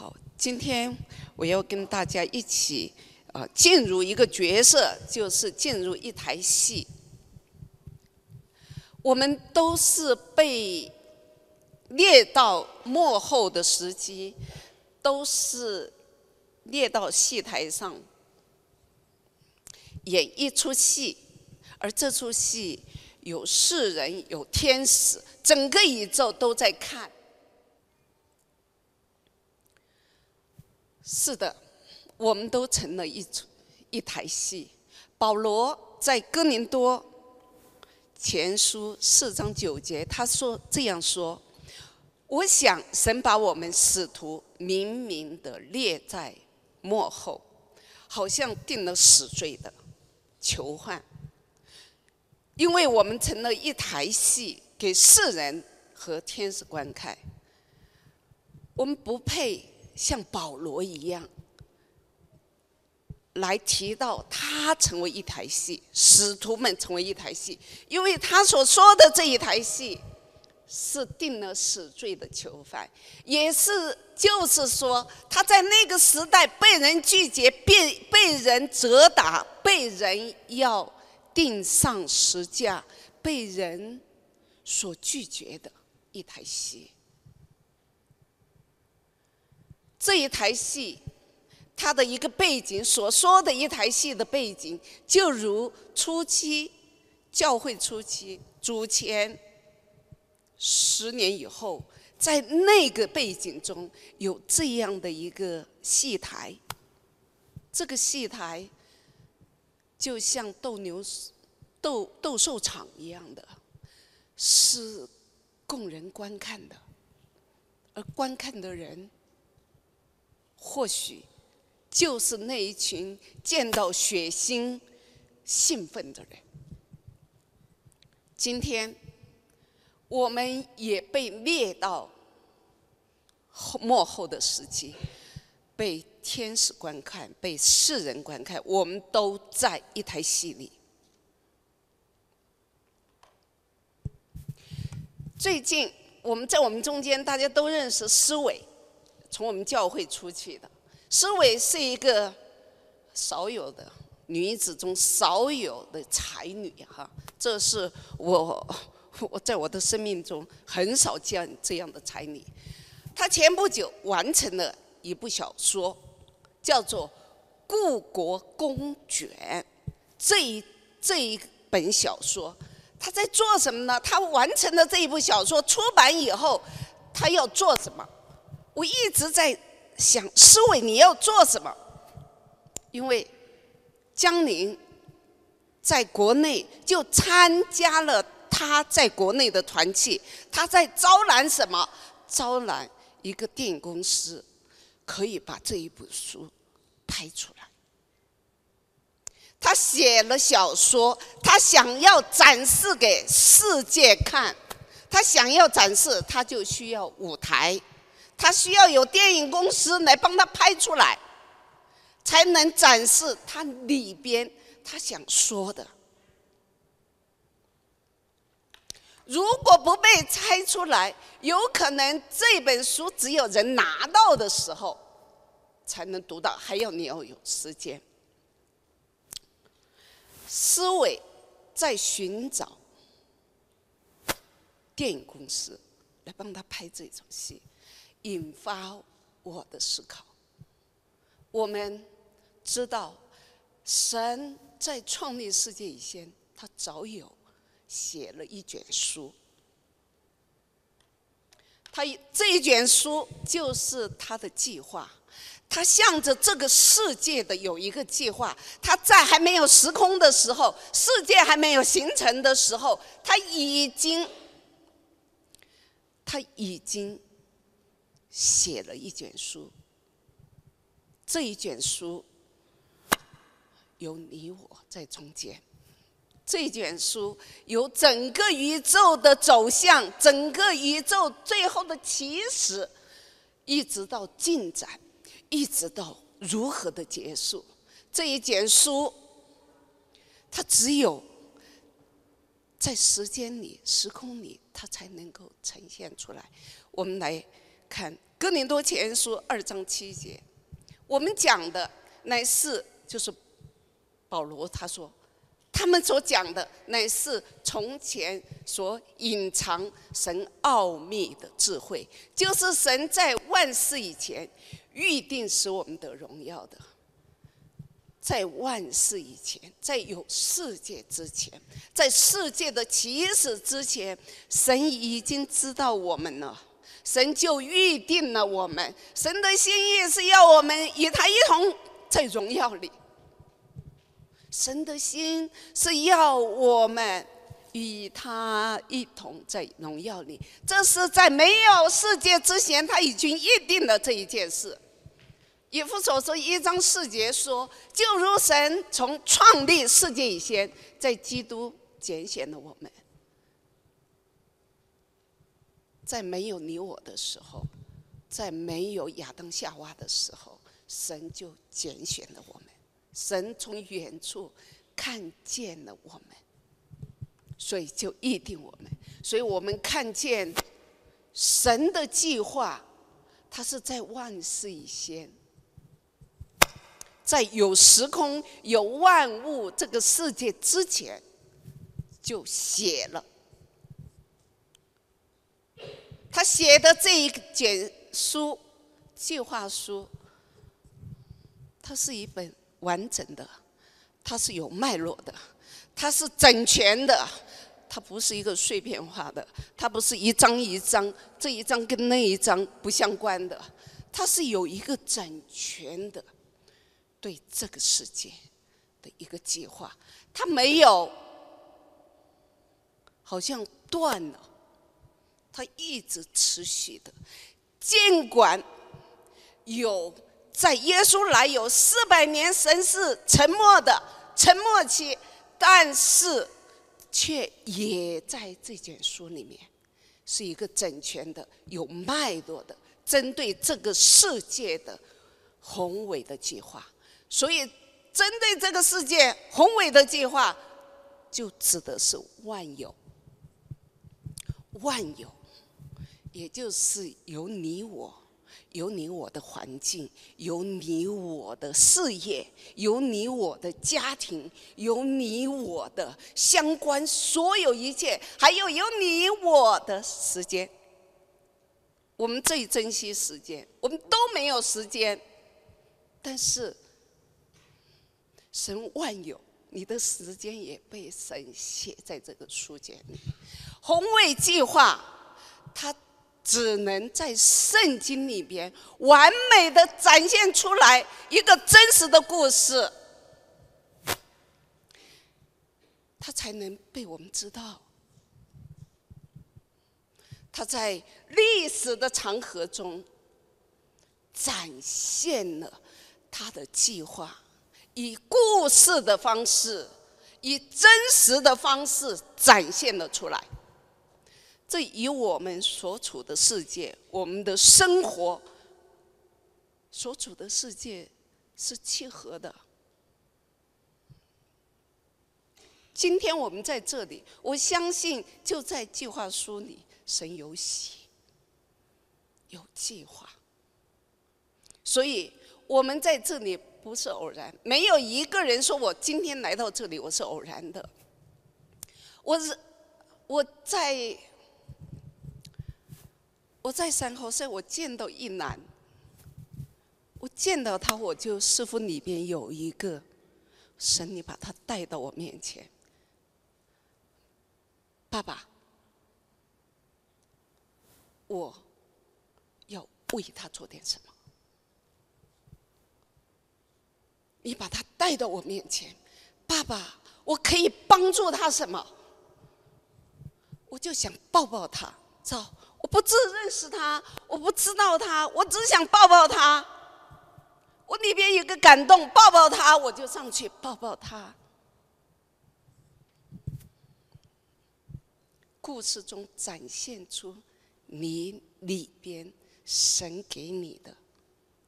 好，今天我要跟大家一起，呃，进入一个角色，就是进入一台戏。我们都是被列到幕后的时机，都是列到戏台上演一出戏，而这出戏有世人，有天使，整个宇宙都在看。是的，我们都成了一出一台戏。保罗在哥林多前书四章九节，他说这样说：“我想神把我们使徒明明的列在幕后，好像定了死罪的囚犯，因为我们成了一台戏，给世人和天使观看。我们不配。”像保罗一样，来提到他成为一台戏，使徒们成为一台戏，因为他所说的这一台戏，是定了死罪的囚犯，也是就是说他在那个时代被人拒绝，被被人责打，被人要钉上十架，被人所拒绝的一台戏。这一台戏，它的一个背景所说的一台戏的背景，就如初期教会初期主前十年以后，在那个背景中有这样的一个戏台，这个戏台就像斗牛斗斗兽场一样的，是供人观看的，而观看的人。或许就是那一群见到血腥、兴奋的人。今天我们也被列到幕后的时期，被天使观看，被世人观看，我们都在一台戏里。最近我们在我们中间，大家都认识思伟。从我们教会出去的，施伟是一个少有的女子中少有的才女哈，这是我 我在我的生命中很少见这样的才女。她前不久完成了一部小说，叫做《故国公卷》。这一这一本小说，她在做什么呢？她完成了这一部小说出版以后，她要做什么？我一直在想，思伟你要做什么？因为江宁在国内就参加了他在国内的团契，他在招揽什么？招揽一个电影公司，可以把这一本书拍出来。他写了小说，他想要展示给世界看，他想要展示，他就需要舞台。他需要有电影公司来帮他拍出来，才能展示他里边他想说的。如果不被拆出来，有可能这本书只有人拿到的时候才能读到，还要你要有时间。思维在寻找电影公司来帮他拍这种戏。引发我的思考。我们知道，神在创立世界以前，他早有写了一卷书。他这一卷书就是他的计划，他向着这个世界的有一个计划。他在还没有时空的时候，世界还没有形成的时候，他已经，他已经。写了一卷书，这一卷书有你我在中间。这一卷书有整个宇宙的走向，整个宇宙最后的起始，一直到进展，一直到如何的结束。这一卷书，它只有在时间里、时空里，它才能够呈现出来。我们来。看哥林多前书二章七节，我们讲的乃是就是保罗他说，他们所讲的乃是从前所隐藏神奥秘的智慧，就是神在万事以前预定使我们得荣耀的。在万事以前，在有世界之前，在世界的起始之前，神已经知道我们了，神就预定了我们。神的心意是要我们与他一同在荣耀里。神的心是要我们与他一同在荣耀里，这是在没有世界之前，他已经预定了这一件事。以弗所说一章四节说：“就如神从创立世界以前，在基督拣选了我们，在没有你我的时候，在没有亚当夏娃的时候，神就拣选了我们。神从远处看见了我们，所以就预定我们。所以我们看见神的计划，他是在万事以先。”在有时空、有万物这个世界之前，就写了。他写的这一卷书、计划书，它是一本完整的，它是有脉络的，它是整全的，它不是一个碎片化的，它不是一张一张，这一张跟那一张不相关的，它是有一个整全的。对这个世界的一个计划，它没有好像断了，它一直持续的。尽管有在耶稣来有四百年神是沉默的沉默期，但是却也在这卷书里面是一个整全的、有脉络的，针对这个世界的宏伟的计划。所以，针对这个世界宏伟的计划，就指的是万有。万有，也就是有你我，有你我的环境，有你我的事业，有你我的家庭，有你我的相关所有一切，还有有你我的时间。我们最珍惜时间，我们都没有时间，但是。神万有，你的时间也被神写在这个书简里。宏伟计划，他只能在圣经里边完美的展现出来一个真实的故事，它才能被我们知道。它在历史的长河中展现了他的计划。以故事的方式，以真实的方式展现了出来。这与我们所处的世界、我们的生活所处的世界是契合的。今天我们在这里，我相信就在计划书里，神有喜，有计划，所以我们在这里。不是偶然，没有一个人说我今天来到这里我是偶然的。我是我在我在山后山，我见到一男，我见到他，我就师傅里边有一个神，你把他带到我面前，爸爸，我要为他做点什么。你把他带到我面前，爸爸，我可以帮助他什么？我就想抱抱他，走，我不自认识他，我不知道他，我只想抱抱他。我里边有个感动，抱抱他，我就上去抱抱他。故事中展现出你里边神给你的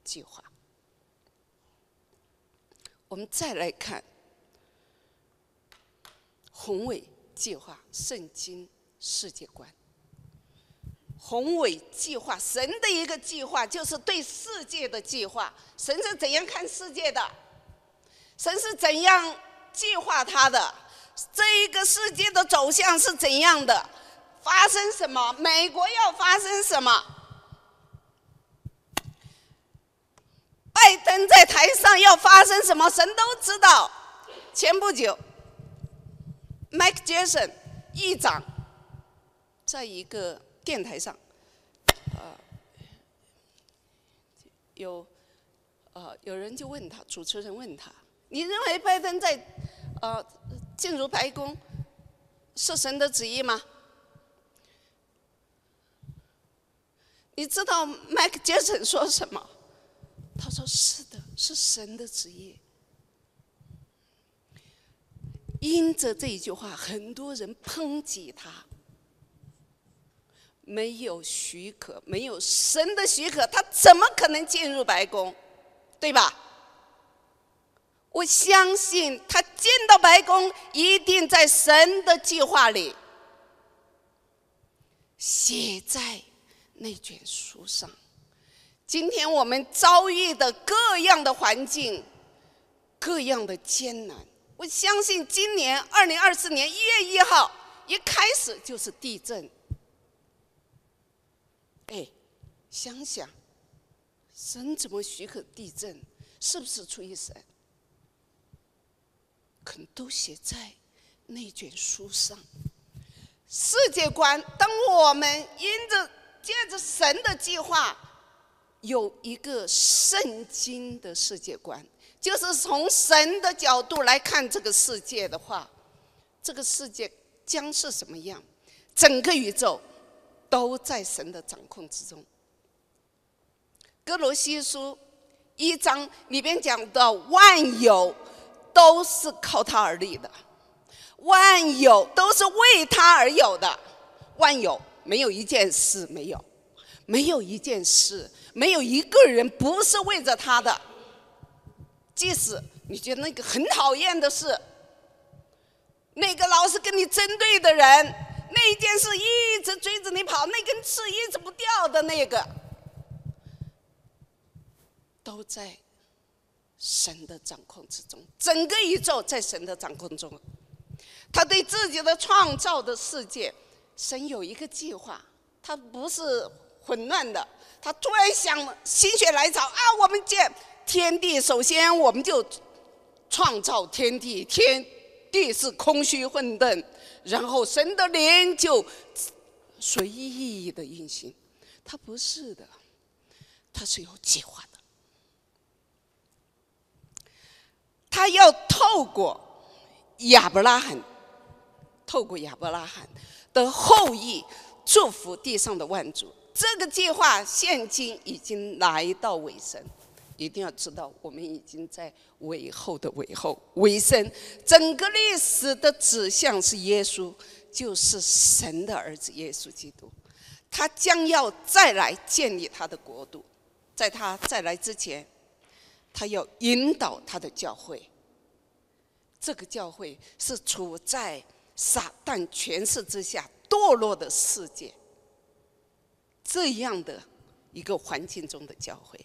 计划。我们再来看宏伟计划、圣经世界观。宏伟计划，神的一个计划，就是对世界的计划。神是怎样看世界的？神是怎样计划他的？这一个世界的走向是怎样的？发生什么？美国要发生什么？拜登在台上要发生什么？神都知道。前不久，Mike Jason 议长在一个电台上，呃，有呃有人就问他，主持人问他：“你认为拜登在呃进入白宫是神的旨意吗？”你知道麦克杰森说什么？他说：“是的，是神的旨意。”因着这一句话，很多人抨击他，没有许可，没有神的许可，他怎么可能进入白宫？对吧？我相信他进到白宫，一定在神的计划里，写在那卷书上。今天我们遭遇的各样的环境，各样的艰难。我相信今年二零二四年一月一号一开始就是地震。哎，想想，神怎么许可地震？是不是出于神？可能都写在那卷书上。世界观，当我们因着借着神的计划，有一个圣经的世界观。就是从神的角度来看这个世界的话，这个世界将是什么样？整个宇宙都在神的掌控之中。哥罗西书一章里边讲的，万有都是靠他而立的，万有都是为他而有的，万有没有一件事没有，没有一件事，没有一个人不是为着他的。即使你觉得那个很讨厌的事，那个老是跟你针对的人，那一件事一直追着你跑，那根刺一直不掉的那个，都在神的掌控之中。整个宇宙在神的掌控中，他对自己的创造的世界，神有一个计划，他不是混乱的。他突然想心血来潮啊，我们见。天地首先，我们就创造天地，天地是空虚混沌，然后神的灵就随意的运行。他不是的，他是有计划的。他要透过亚伯拉罕，透过亚伯拉罕的后裔祝福地上的万族。这个计划现今已经来到尾声。一定要知道，我们已经在尾后的尾后尾声。整个历史的指向是耶稣，就是神的儿子耶稣基督。他将要再来建立他的国度，在他再来之前，他要引导他的教会。这个教会是处在撒旦权势之下堕落的世界这样的一个环境中的教会。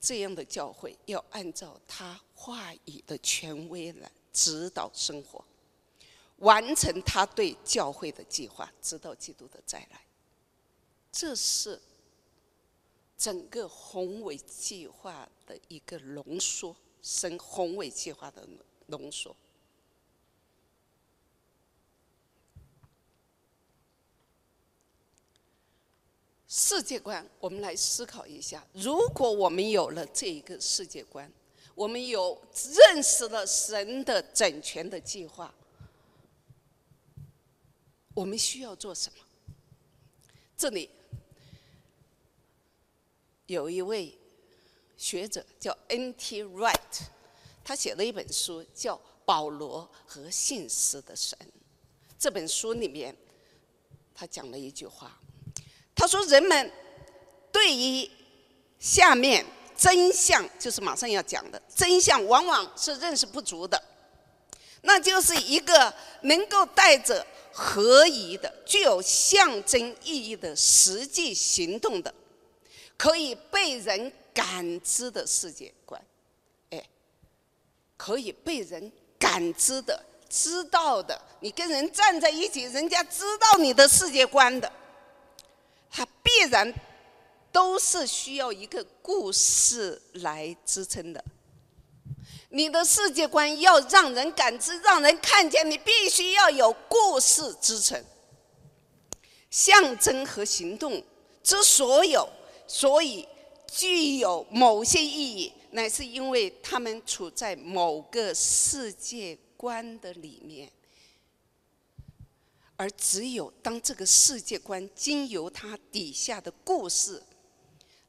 这样的教会要按照他话语的权威来指导生活，完成他对教会的计划，直到基督的再来。这是整个宏伟计划的一个浓缩，神宏伟计划的浓缩。世界观，我们来思考一下：如果我们有了这一个世界观，我们有认识了神的整全的计划，我们需要做什么？这里有一位学者叫 N.T. Wright，他写了一本书叫《保罗和信实的神》。这本书里面，他讲了一句话。他说：“人们对于下面真相，就是马上要讲的真相，往往是认识不足的。那就是一个能够带着合宜的、具有象征意义的实际行动的，可以被人感知的世界观，哎，可以被人感知的、知道的，你跟人站在一起，人家知道你的世界观的，它必然都是需要一个故事来支撑的。你的世界观要让人感知、让人看见，你必须要有故事支撑。象征和行动之所有，所以具有某些意义，乃是因为他们处在某个世界观的里面。而只有当这个世界观经由它底下的故事。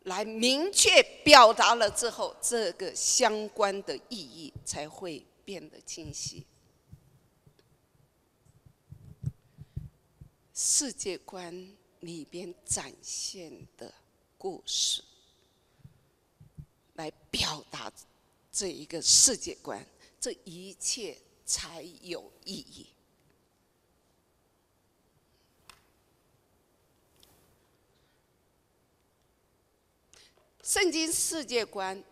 来明确表达了之后，这个相关的意义才会变得清晰。世界观里边展现的故事，来表达这一个世界观，这一切才有意义。圣经世界观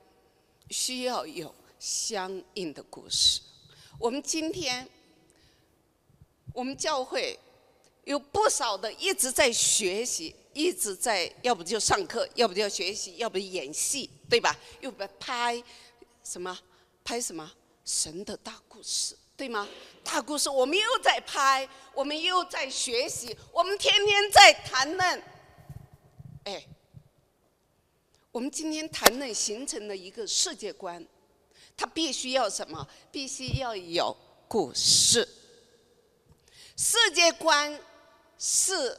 需要有相应的故事。我们今天，我们教会有不少的一直在学习，一直在要不就上课，要不就学习，要不演戏，对吧？又不拍什么拍什么神的大故事，对吗？大故事我们又在拍，我们又在学习，我们天天在谈论，哎。我们今天谈论形成的一个世界观，它必须要什么？必须要有故事。世界观是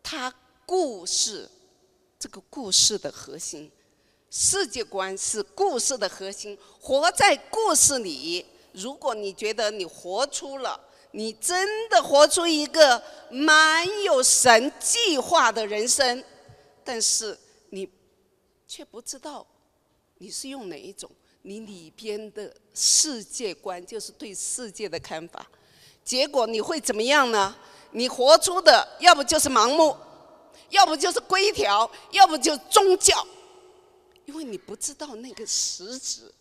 它故事这个故事的核心。世界观是故事的核心。活在故事里，如果你觉得你活出了，你真的活出一个蛮有神计划的人生，但是你。却不知道你是用哪一种，你里边的世界观就是对世界的看法，结果你会怎么样呢？你活出的要不就是盲目，要不就是规条，要不就宗教，因为你不知道那个实质，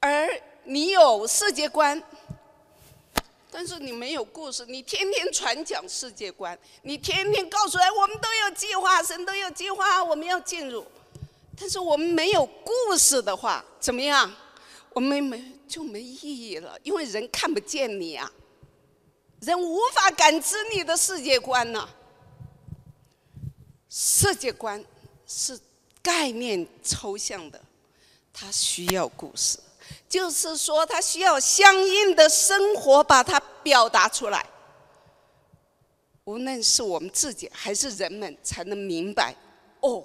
而你有世界观。但是你没有故事，你天天传讲世界观，你天天告诉人我们都有计划，神都有计划，我们要进入。但是我们没有故事的话，怎么样？我们没就没意义了，因为人看不见你啊，人无法感知你的世界观呢。世界观是概念抽象的，它需要故事。就是说，它需要相应的生活把它表达出来。无论是我们自己还是人们，才能明白哦，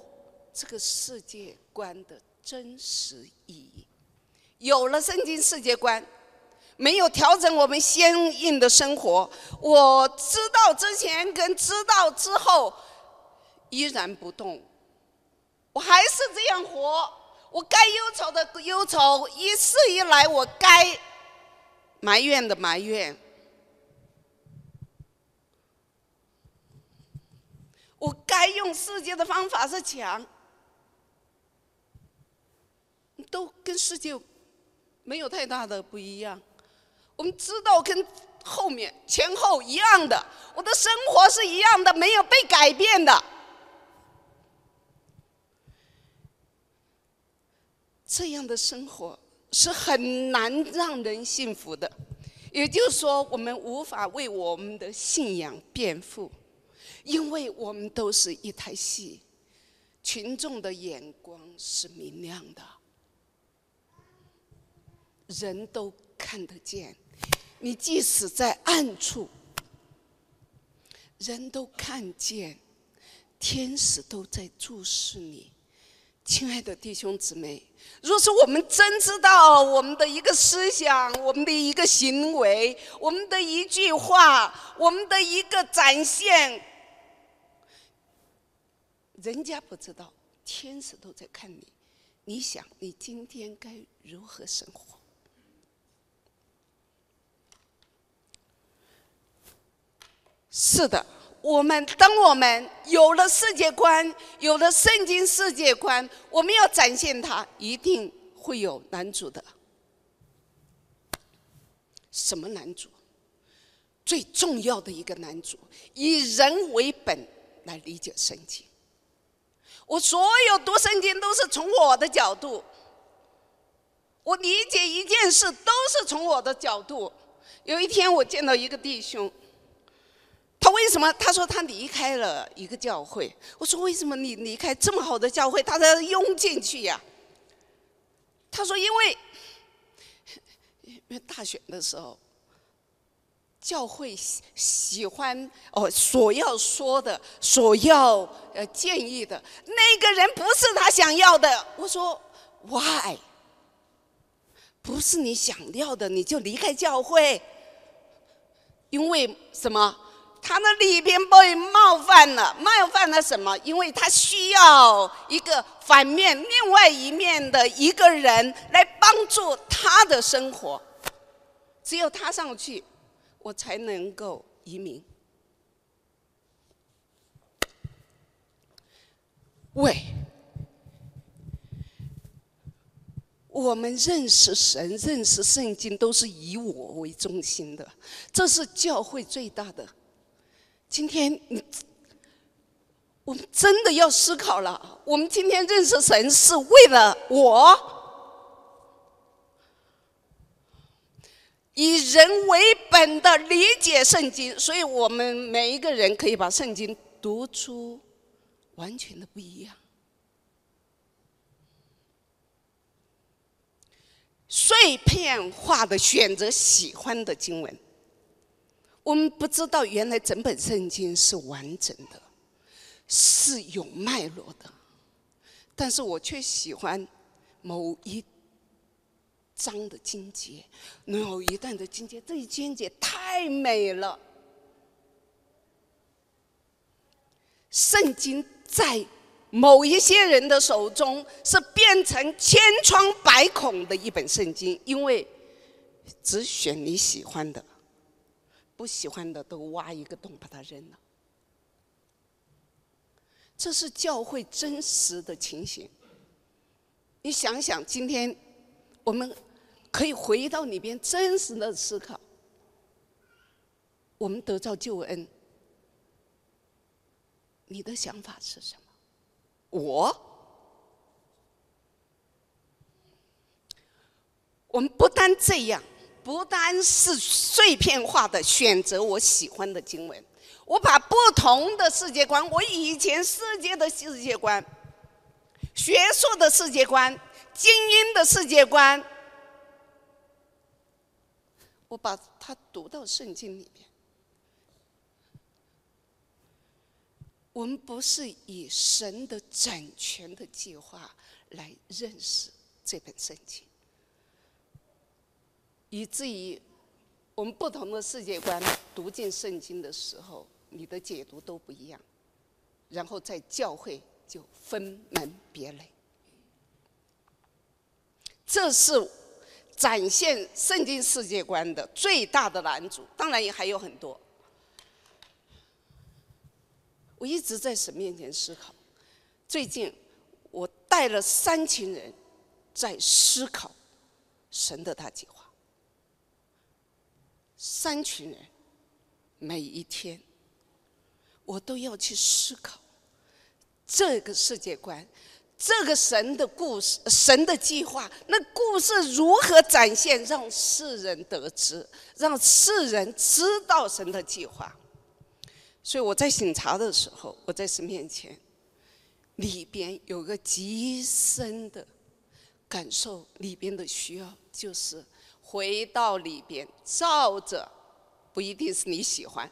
这个世界观的真实意义。有了圣经世界观，没有调整我们相应的生活，我知道之前跟知道之后依然不动，我还是这样活。我该忧愁的忧愁，一事一来，我该埋怨的埋怨，我该用世界的方法是强，都跟世界没有太大的不一样。我们知道跟后面前后一样的，我的生活是一样的，没有被改变的。这样的生活是很难让人幸福的，也就是说，我们无法为我们的信仰辩护，因为我们都是一台戏，群众的眼光是明亮的，人都看得见，你即使在暗处，人都看见，天使都在注视你。亲爱的弟兄姊妹，若是我们真知道我们的一个思想、我们的一个行为、我们的一句话、我们的一个展现，人家不知道，天使都在看你。你想，你今天该如何生活？是的，我们当我们有了世界观，有了圣经世界观，我们要展现它，一定会有男主的。什么男主？最重要的一个男主，以人为本来理解圣经。我所有读圣经都是从我的角度，我理解一件事都是从我的角度。有一天我见到一个弟兄，为什么？他说他离开了一个教会。我说为什么你离开这么好的教会？他才拥进去呀。他说因为。因为 大选的时候，教会喜喜欢哦，所要说的、所要呃建议的那个人不是他想要的。我说，Why？不是你想要的，你就离开教会？因为什么？他的里边被冒犯了，冒犯了什么？因为他需要一个反面、另外一面的一个人来帮助他的生活。只有他上去，我才能够移民。喂，我们认识神、认识圣经，都是以我为中心的，这是教会最大的。今天，我们真的要思考了。我们今天认识神是为了我。以人为本的理解圣经，所以我们每一个人可以把圣经读出完全的不一样。碎片化的选择喜欢的经文，我们不知道原来整本圣经是完整的，是有脉络的，但是我却喜欢某一。章的经节，能有一段的经节，这一经节太美了。圣经在某一些人的手中是变成千疮百孔的一本圣经，因为只选你喜欢的，不喜欢的都挖一个洞把它扔了。这是教会真实的情形。你想想，今天我们。可以回到里边真实的思考，我们得到救恩，你的想法是什么？我，我们不单这样，不单是碎片化的选择我喜欢的经文，我把不同的世界观，我以前世界的世界观、学术的世界观、精英的世界观。我把它读到圣经里面。我们不是以神的整全的计划来认识这本圣经，以至于我们不同的世界观读进圣经的时候，你的解读都不一样，然后在教会就分门别类。这是。展现圣经世界观的最大的男主，当然也还有很多。我一直在神面前思考。最近，我带了三群人在思考神的大计划。三群人，每一天，我都要去思考这个世界观。这个神的故事，神的计划，那故事如何展现，让世人得知，让世人知道神的计划。所以我在醒茶的时候，我在神面前，里边有个极深的感受，里边的需要就是回到里边，照着，不一定是你喜欢，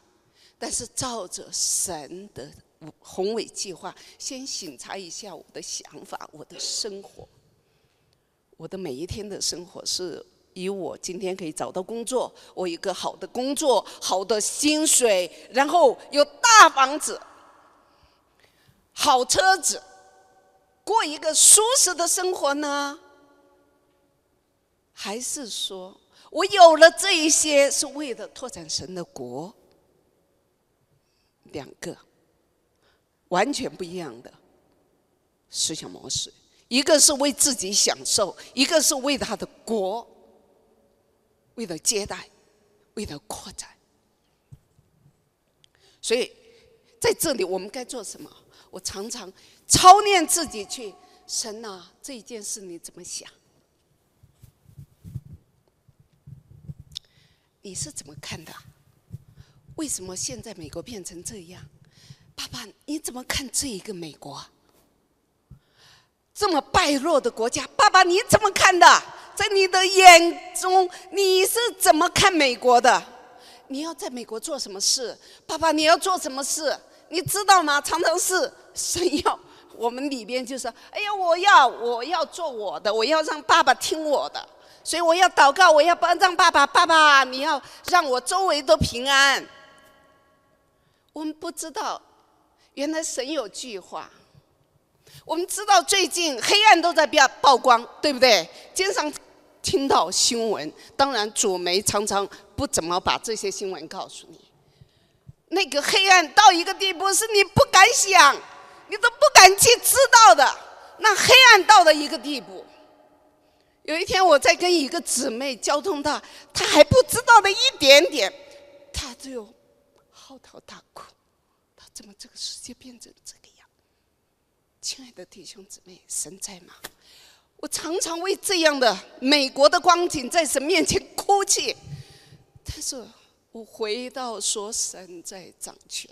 但是照着神的。宏伟计划，先审查一下我的想法，我的生活，我的每一天的生活是以我今天可以找到工作，我一个好的工作，好的薪水，然后有大房子、好车子，过一个舒适的生活呢？还是说我有了这一些是为了拓展神的国？两个完全不一样的思想模式，一个是为自己享受，一个是为他的国，为了接待，为了扩展。所以在这里，我们该做什么？我常常操练自己去，神啊，这一件事你怎么想？你是怎么看的？为什么现在美国变成这样？爸爸，你怎么看这一个美国？这么败落的国家，爸爸你怎么看的？在你的眼中，你是怎么看美国的？你要在美国做什么事？爸爸，你要做什么事？你知道吗？常常是 神要我们里边就说：“哎呀，我要我要做我的，我要让爸爸听我的。”所以我要祷告，我要帮让爸爸，爸爸，你要让我周围都平安。我们不知道，原来神有计划。我们知道最近黑暗都在曝曝光，对不对？经常听到新闻，当然主媒常常不怎么把这些新闻告诉你。那个黑暗到一个地步，是你不敢想，你都不敢去知道的。那黑暗到了一个地步。有一天，我在跟一个姊妹交通到，她还不知道的一点点，她就嚎啕大哭。她怎么这个世界变成这个样？亲爱的弟兄姊妹，神在吗？我常常为这样的美国的光景在神面前哭泣。但是我回到说，神在掌权，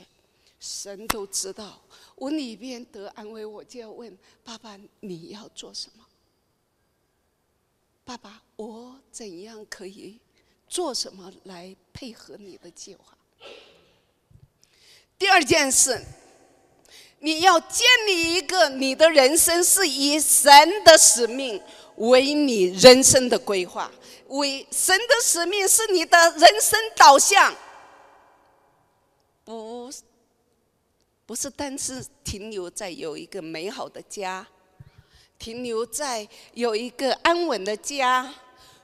神都知道。我里边得安慰，我就要问爸爸：你要做什么？爸爸，我怎样可以做什么来配合你的计划？第二件事，你要建立一个你的人生是以神的使命为你人生的规划，为神的使命是你的人生导向，不不是单是停留在有一个美好的家。停留在有一个安稳的家、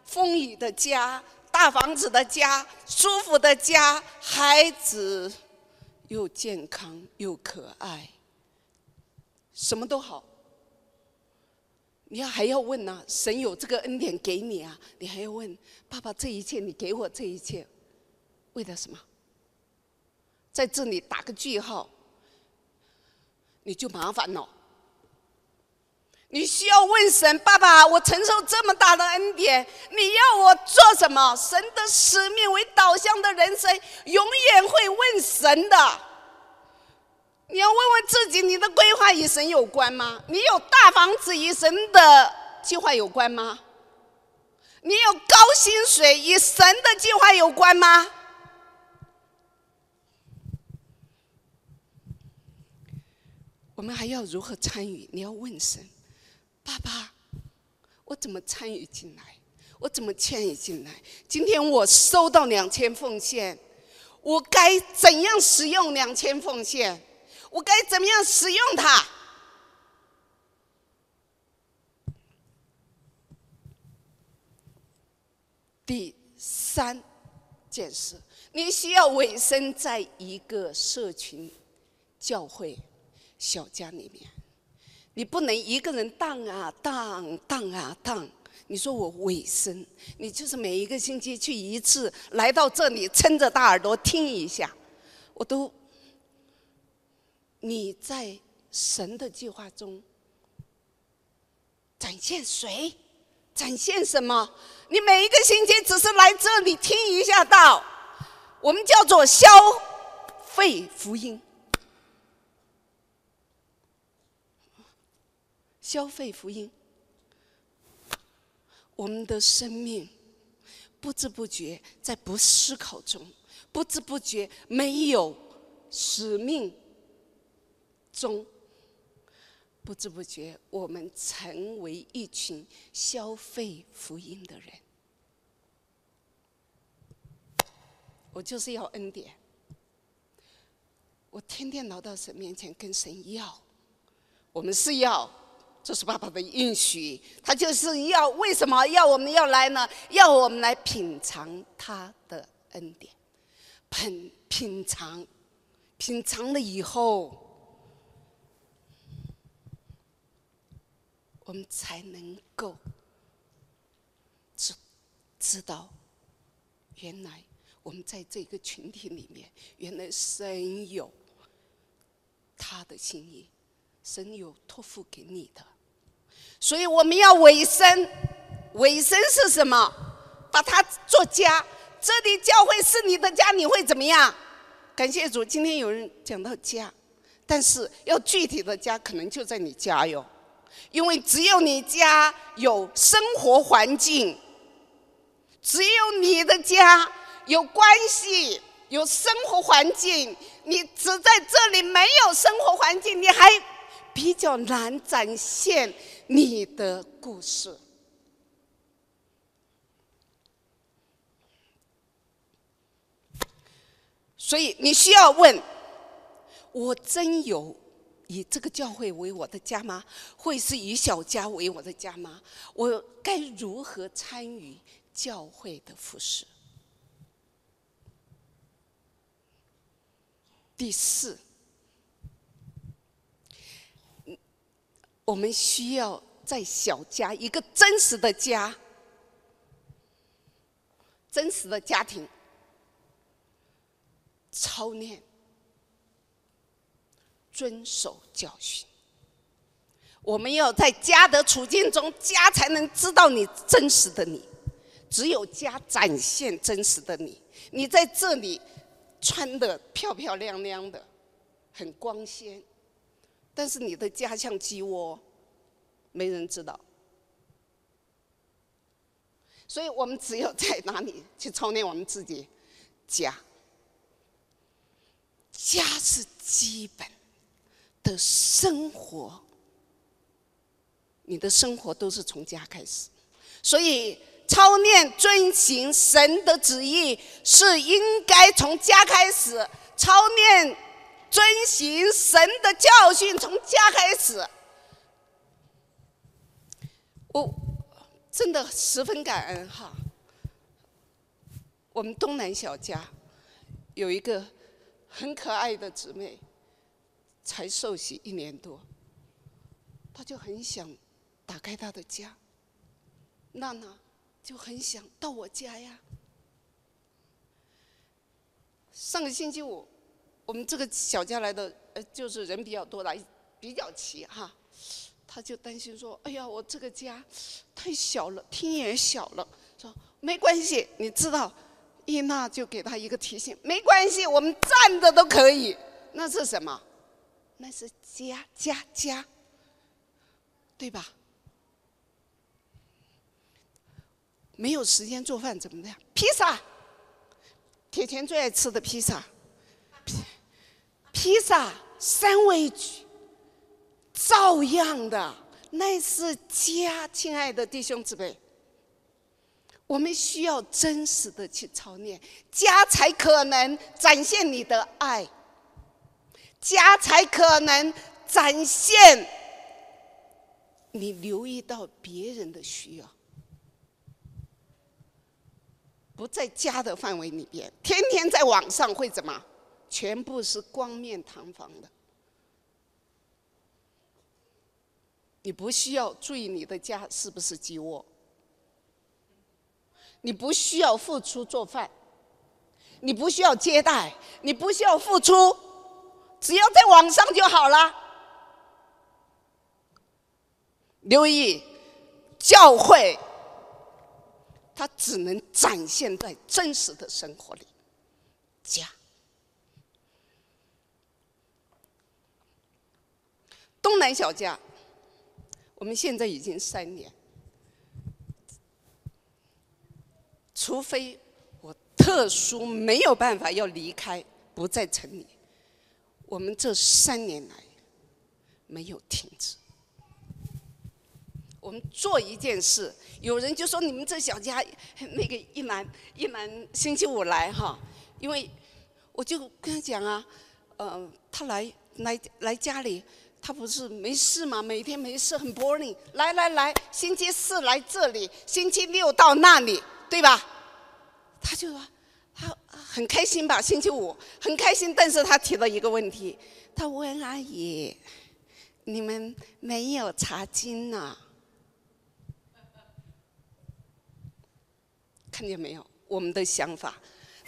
风雨的家、大房子的家、舒服的家，孩子又健康又可爱，什么都好。你要还要问呢？神有这个恩典给你啊，你还要问爸爸：这一切你给我这一切，为了什么？在这里打个句号，你就麻烦了。你需要问神，爸爸，我承受这么大的恩典，你要我做什么？神的使命为导向的人生，永远会问神的。你要问问自己，你的规划与神有关吗？你有大房子与神的计划有关吗？你有高薪水与神的计划有关吗？我们还要如何参与？你要问神。爸爸，我怎么参与进来？我怎么参与进来？今天我收到两千奉献，我该怎样使用两千奉献？我该怎么样使用它？第三件事，你需要委身在一个社群、教会、小家里面。你不能一个人荡啊荡荡啊荡，你说我尾声，你就是每一个星期去一次，来到这里撑着大耳朵听一下，我都。你在神的计划中展现谁？展现什么？你每一个星期只是来这里听一下道，我们叫做消费福音。消费福音，我们的生命不知不觉在不思考中，不知不觉没有使命中，不知不觉我们成为一群消费福音的人。我就是要恩典，我天天来到神面前跟神要，我们是要。这是爸爸的应许，他就是要为什么要我们要来呢？要我们来品尝他的恩典，品品尝品尝了以后，我们才能够知知道，原来我们在这个群体里面，原来神有他的心意，神有托付给你的，所以我们要委身。委身是什么？把它做家。这里教会是你的家，你会怎么样？感谢主，今天有人讲到家，但是要具体的家，可能就在你家哟。因为只有你家有生活环境，只有你的家有关系、有生活环境。你只在这里没有生活环境，你还比较难展现你的故事。所以你需要问：我真有以这个教会为我的家吗？会是以小家为我的家吗？我该如何参与教会的服饰？第四，我们需要在小家一个真实的家，真实的家庭。操练，遵守教训。我们要在家的处境中，家才能知道你真实的你。只有家展现真实的你。你在这里穿的漂漂亮亮的，很光鲜，但是你的家像鸡窝，没人知道。所以我们只有在哪里去操练我们自己家。家是基本的生活，你的生活都是从家开始，所以操练遵行神的旨意是应该从家开始，操练遵循神的教训从家开始。我真的十分感恩哈，我们东南小家有一个。很可爱的姊妹，才受洗一年多，她就很想打开她的家。娜娜就很想到我家呀。上个星期五，我们这个小家来的，呃，就是人比较多的，比较齐哈。他就担心说：“哎呀，我这个家太小了，厅也小了。”说没关系，你知道。伊娜就给他一个提醒，没关系，我们站着都可以。那是什么？那是家家家，对吧？没有时间做饭怎么样？披萨，铁钳最爱吃的披萨，披萨三味局，照样的，那是家，亲爱的弟兄姊妹。我们需要真实的去操练，家才可能展现你的爱，家才可能展现你留意到别人的需要。不在家的范围里边，天天在网上会怎么？全部是光面堂皇的。你不需要注意你的家是不是鸡窝。你不需要付出做饭，你不需要接待，你不需要付出，只要在网上就好了。留意，教会，它只能展现在真实的生活里。家，东南小家，我们现在已经三年。除非我特殊没有办法要离开，不在城里，我们这三年来没有停止。我们做一件事，有人就说你们这小家那个一男一男星期五来哈，因为我就跟他讲啊，呃，他来来来家里，他不是没事吗？每天没事很 boring，来来来，星期四来这里，星期六到那里。对吧？他就说，他很开心吧？星期五很开心，但是他提了一个问题，他问阿姨：“你们没有茶经呢？”看见没有？我们的想法，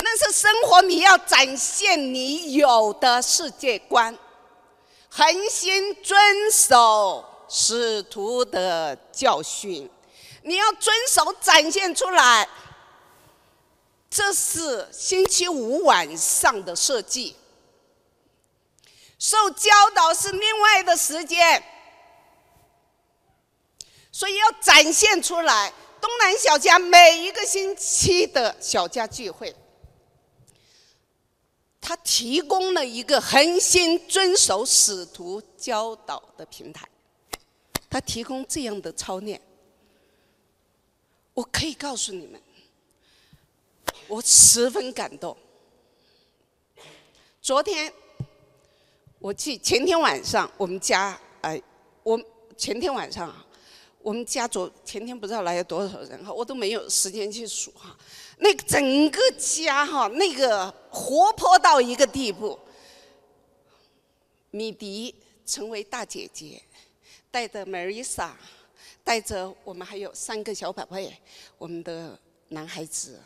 那是生活，你要展现你有的世界观，恒心遵守使徒的教训，你要遵守展现出来。这是星期五晚上的设计，受教导是另外的时间，所以要展现出来。东南小家每一个星期的小家聚会，他提供了一个恒心遵守使徒教导的平台，他提供这样的操练，我可以告诉你们。我十分感动。昨天我去，前天晚上我们家，哎，我前天晚上啊，我们家昨前天不知道来了多少人哈，我都没有时间去数哈。那整个家哈，那个活泼到一个地步。米迪成为大姐姐，带着 Marisa，带着我们还有三个小宝贝，我们的男孩子。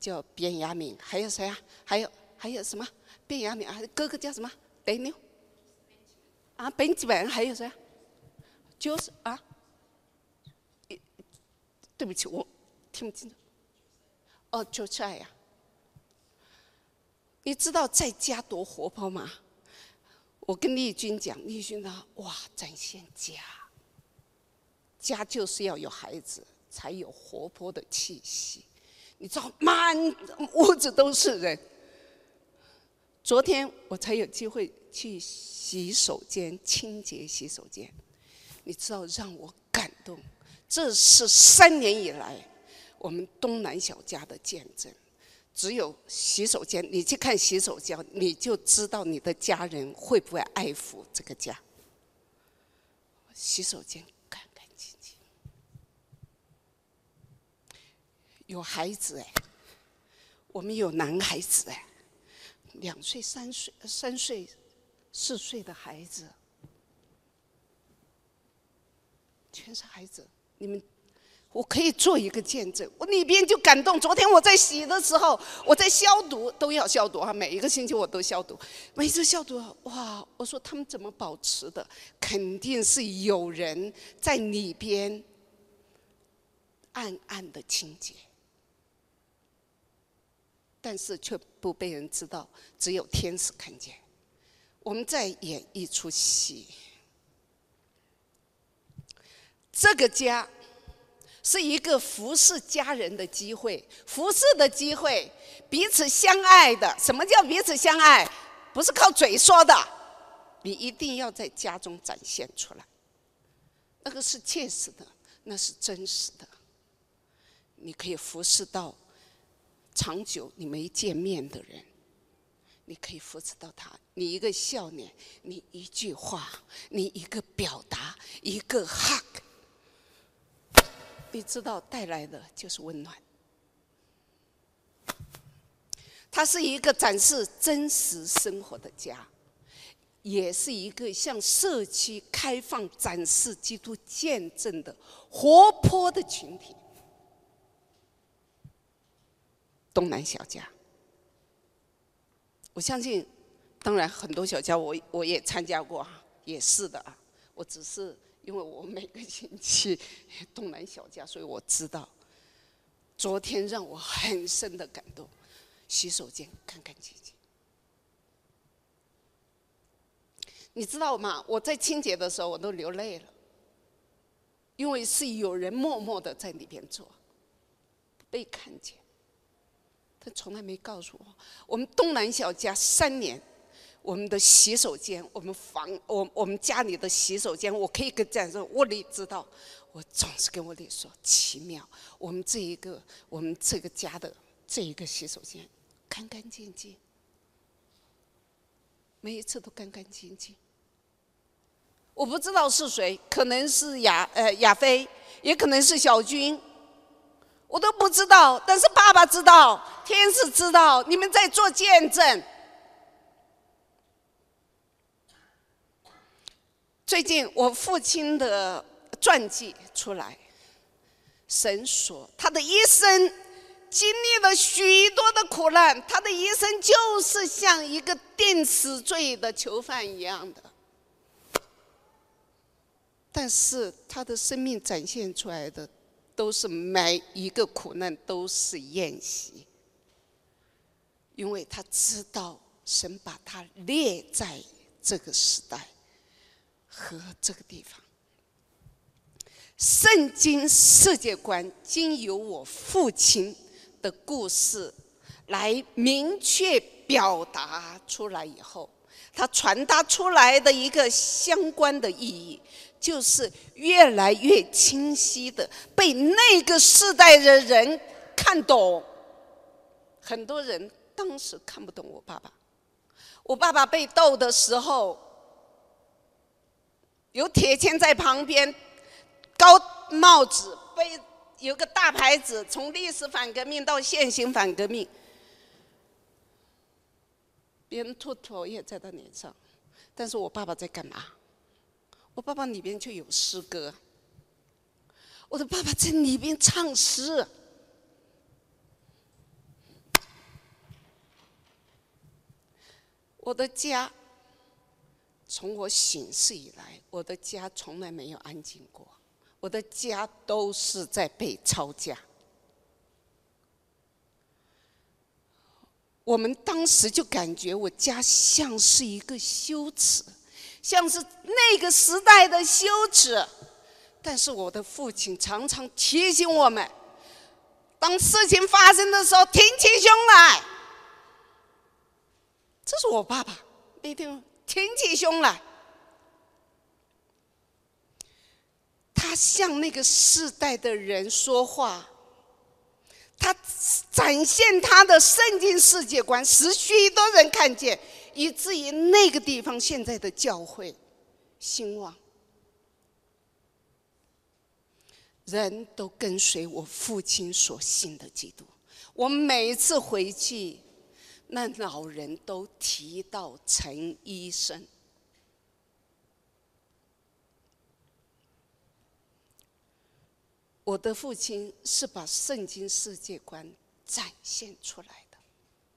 叫卞雅敏，还有谁啊？还有还有什么？卞雅敏啊，哥哥叫什么？德牛。啊，本几本还有谁？就是啊。对不起，我听不清楚。哦，就这呀。你知道在家多活泼吗？我跟丽君讲，丽君呢，哇，展现家。家就是要有孩子，才有活泼的气息。你知道，满屋子都是人。昨天我才有机会去洗手间清洁洗手间，你知道让我感动。这是三年以来我们东南小家的见证。只有洗手间，你去看洗手间，你就知道你的家人会不会爱护这个家。洗手间干干净净。有孩子哎，我们有男孩子哎，两岁、三岁、三岁、四岁的孩子，全是孩子。你们，我可以做一个见证。我里边就感动。昨天我在洗的时候，我在消毒，都要消毒哈！每一个星期我都消毒，每次消毒，哇！我说他们怎么保持的？肯定是有人在里边暗暗的清洁。但是却不被人知道，只有天使看见。我们在演一出戏。这个家是一个服侍家人的机会，服侍的机会，彼此相爱的。什么叫彼此相爱？不是靠嘴说的，你一定要在家中展现出来。那个是切实的，那是真实的。你可以服侍到。长久你没见面的人，你可以服侍到他。你一个笑脸，你一句话，你一个表达，一个 hug，你知道带来的就是温暖。它是一个展示真实生活的家，也是一个向社区开放展示基督见证的活泼的群体。东南小家，我相信，当然很多小家我我也参加过啊，也是的啊。我只是因为我每个星期东南小家，所以我知道。昨天让我很深的感动，洗手间干干净净。你知道吗？我在清洁的时候我都流泪了，因为是有人默默的在里边做，被看见。他从来没告诉我，我们东南小家三年，我们的洗手间，我们房，我我们家里的洗手间，我可以跟这样说，我里知道，我总是跟我里说奇妙，我们这一个，我们这个家的这一个洗手间，干干净净，每一次都干干净净。我不知道是谁，可能是亚呃亚飞，也可能是小军。我都不知道，但是爸爸知道，天使知道，你们在做见证。最近我父亲的传记出来，神说他的一生经历了许多的苦难，他的一生就是像一个定死罪的囚犯一样的。但是他的生命展现出来的，都是每一个苦难都是宴席，因为他知道神把他列在这个时代和这个地方。圣经世界观经由我父亲的故事来明确表达出来以后，他传达出来的一个相关的意义。就是越来越清晰的被那个时代的人看懂。很多人当时看不懂我爸爸。我爸爸被斗的时候，有铁钎在旁边，高帽子，背有个大牌子，从历史反革命到现行反革命，别人吐唾液在他脸上，但是我爸爸在干嘛？我爸爸里边就有诗歌，我的爸爸在里边唱诗。我的家，从我醒世以来，我的家从来没有安静过，我的家都是在被抄家。我们当时就感觉我家像是一个羞耻。像是那个时代的羞耻，但是我的父亲常常提醒我们：当事情发生的时候，挺起胸来。这是我爸爸，一定挺起胸来。他向那个世代的人说话，他展现他的圣经世界观，使许多人看见。以至于那个地方现在的教会兴旺，人都跟随我父亲所信的基督。我每一次回去，那老人都提到陈医生。我的父亲是把圣经世界观展现出来的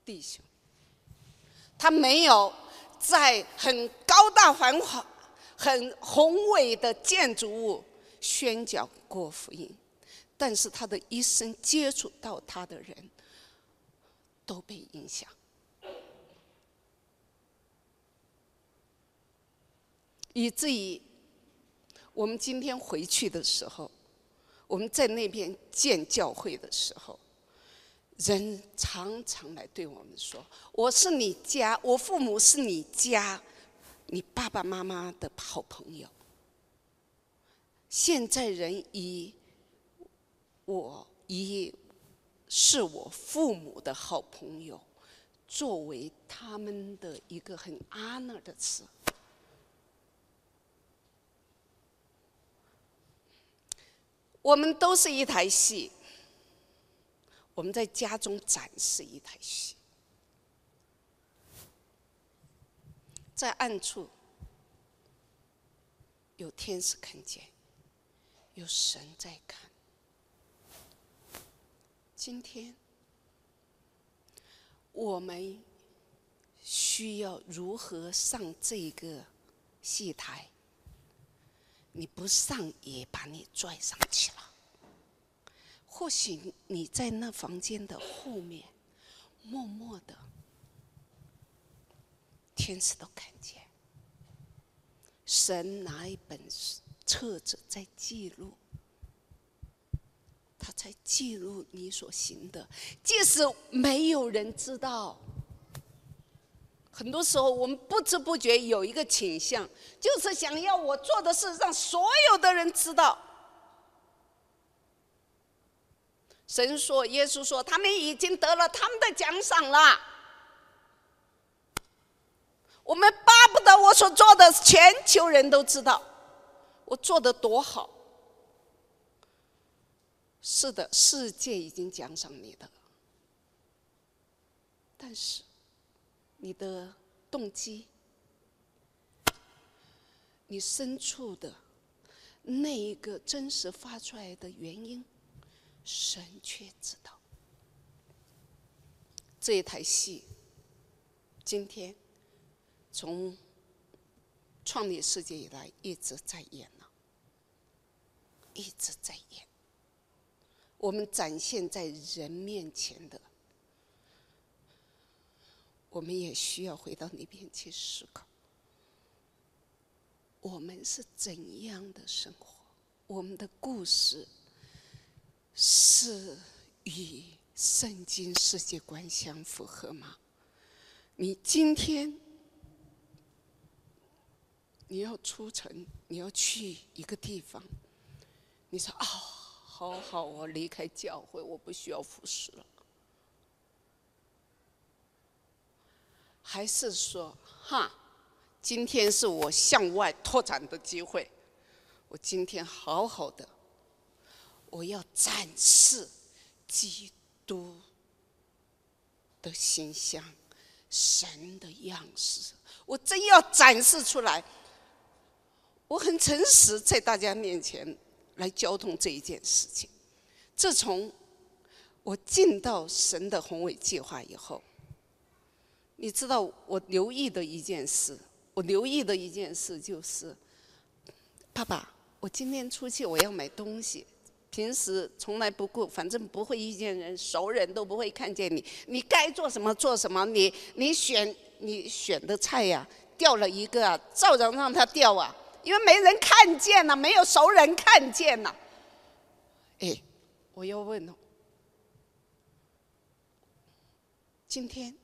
弟兄。他没有在很高大繁华、很宏伟的建筑物宣讲过福音，但是他的一生接触到他的人都被影响，以至于我们今天回去的时候，我们在那边建教会的时候。人常常来对我们说：“我是你家，我父母是你家，你爸爸妈妈的好朋友。”现在人以我以是我父母的好朋友作为他们的一个很 honor 的词。我们都是一台戏。我们在家中展示一台戏，在暗处有天使看见，有神在看。今天我们需要如何上这个戏台？你不上也把你拽上去了。或许你在那房间的后面，默默的，天使都看见。神拿一本册子在记录，他在记录你所行的，即使没有人知道。很多时候，我们不知不觉有一个倾向，就是想要我做的事让所有的人知道。神说：“耶稣说，他们已经得了他们的奖赏了。我们巴不得我所做的全球人都知道，我做的多好。是的，世界已经奖赏你的，但是你的动机，你深处的那一个真实发出来的原因，神却知道。这一台戏，今天从创立世界以来一直在演呢，一直在演。我们展现在人面前的，我们也需要回到那边去思考：我们是怎样的生活？我们的故事是与圣经世界观相符合吗？你今天你要出城，你要去一个地方，你说啊。好好，我离开教会，我不需要服侍了。还是说，哈，今天是我向外拓展的机会，我今天好好的，我要展示基督的形象、神的样式，我真要展示出来。我很诚实，在大家面前。来交通这一件事情。自从我进到神的宏伟计划以后，你知道我留意的一件事，我留意的一件事就是，爸爸，我今天出去我要买东西，平时从来不顾，反正不会遇见人，熟人都不会看见你，你该做什么做什么，你你选你选的菜呀，掉了一个啊，照样让它掉啊。因为没人看见了，没有熟人看见了。哎，我要问哦，今天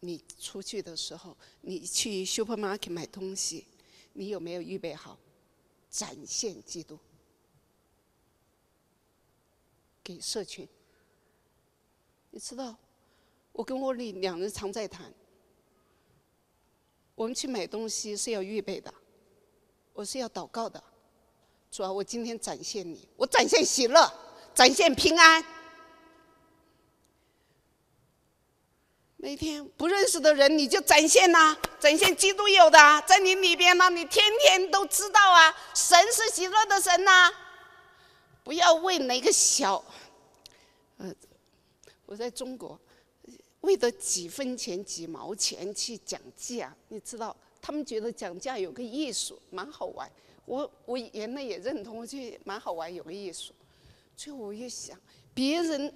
你出去的时候，你去 supermarket 买东西，你有没有预备好展现基督给社群？你知道，我跟沃利两人常在谈，我们去买东西是要预备的。我是要祷告的，主啊，我今天展现你，我展现喜乐，展现平安。每天不认识的人，你就展现呐，展现基督有的在你里边呢，你天天都知道啊，神是喜乐的神呐。不要为哪个小，呃，我在中国，为的几分钱几毛钱去讲价，你知道。他们觉得讲价有个艺术，蛮好玩。我我原来也认同，我觉得蛮好玩，有个艺术。最后我一想，别人，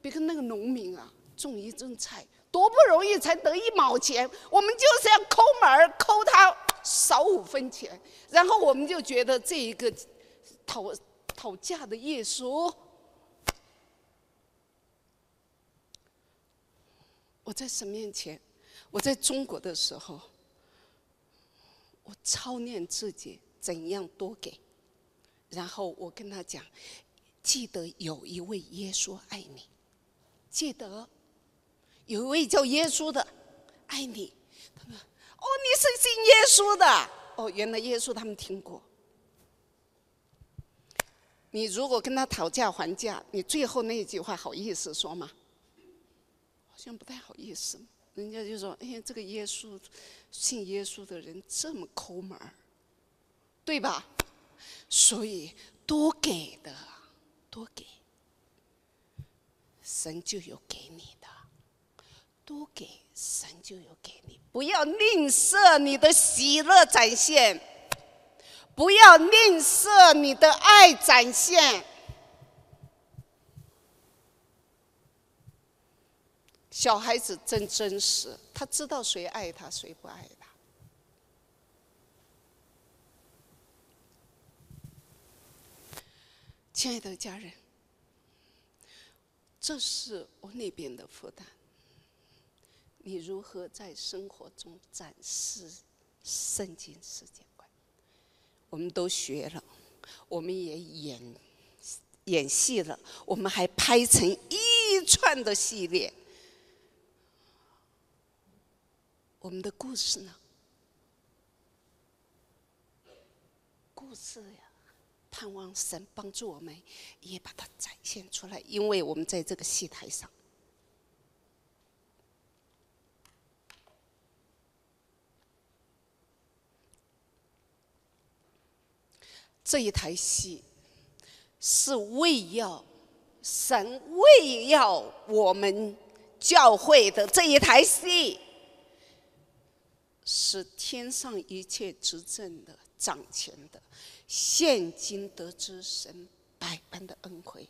别跟那个农民啊，种一种菜，多不容易才得一毛钱，我们就是要抠门儿，抠他少五分钱，然后我们就觉得这一个讨讨价的耶稣。我在神面前，我在中国的时候。我操练自己怎样多给，然后我跟他讲，记得有一位耶稣爱你，记得有一位叫耶稣的爱你。他说：“哦，你是信耶稣的？哦，原来耶稣他们听过。你如果跟他讨价还价，你最后那一句话好意思说吗？好像不太好意思。人家就说：哎呀，这个耶稣。”信耶稣的人这么抠门儿，对吧？所以多给的，多给，神就有给你的；多给，神就有给你。不要吝啬你的喜乐展现，不要吝啬你的爱展现。小孩子真真实，他知道谁爱他，谁不爱他。亲爱的家人，这是我那边的负担。你如何在生活中展示圣经世界观？我们都学了，我们也演演戏了，我们还拍成一串的系列。我们的故事呢？故事呀，盼望神帮助我们，也把它展现出来，因为我们在这个戏台上。这一台戏是为要神为要我们教会的这一台戏，是天上一切执政的掌权的，现今得知神百般的恩惠，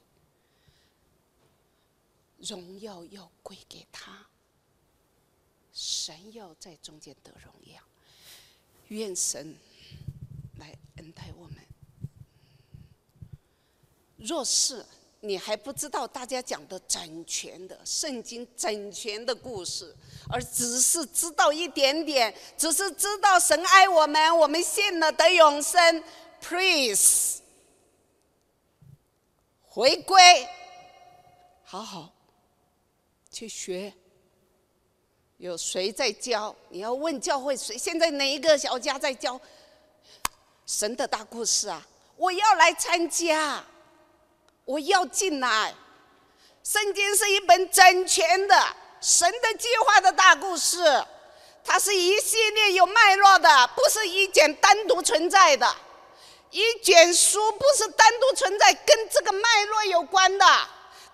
荣耀要归给他，神要在中间得荣耀，愿神来恩待我们。若是你还不知道大家讲的整全的圣经整全的故事，而只是知道一点点，只是知道神爱我们，我们信了得永生，please 回归，好好去学。有谁在教？你要问教会谁？现在哪一个小家在教神的大故事啊？我要来参加。我要进来。圣经是一本整全的神的计划的大故事，它是一系列有脉络的，不是一卷单独存在的。一卷书不是单独存在，跟这个脉络有关的，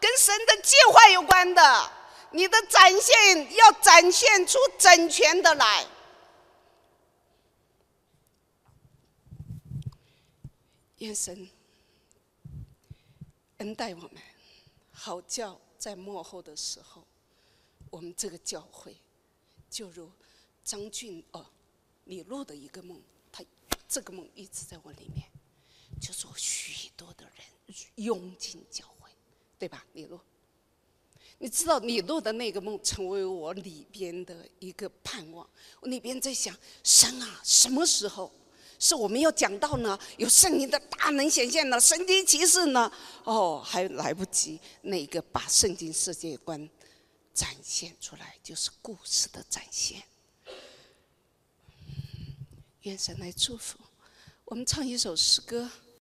跟神的计划有关的。你的展现要展现出整全的来。眼神。恩待我们，好叫在幕后的时候，我们这个教会，就如张俊哦，李路的一个梦，他这个梦一直在我里面，就说许多的人涌进教会，对吧？李路，你知道李路的那个梦成为我里边的一个盼望，我里边在想，神啊，什么时候？是我们要讲到呢，有圣灵的大能显现了，神经骑士呢，哦，还来不及那个把圣经世界观展现出来，就是故事的展现。愿神来祝福，我们唱一首诗歌。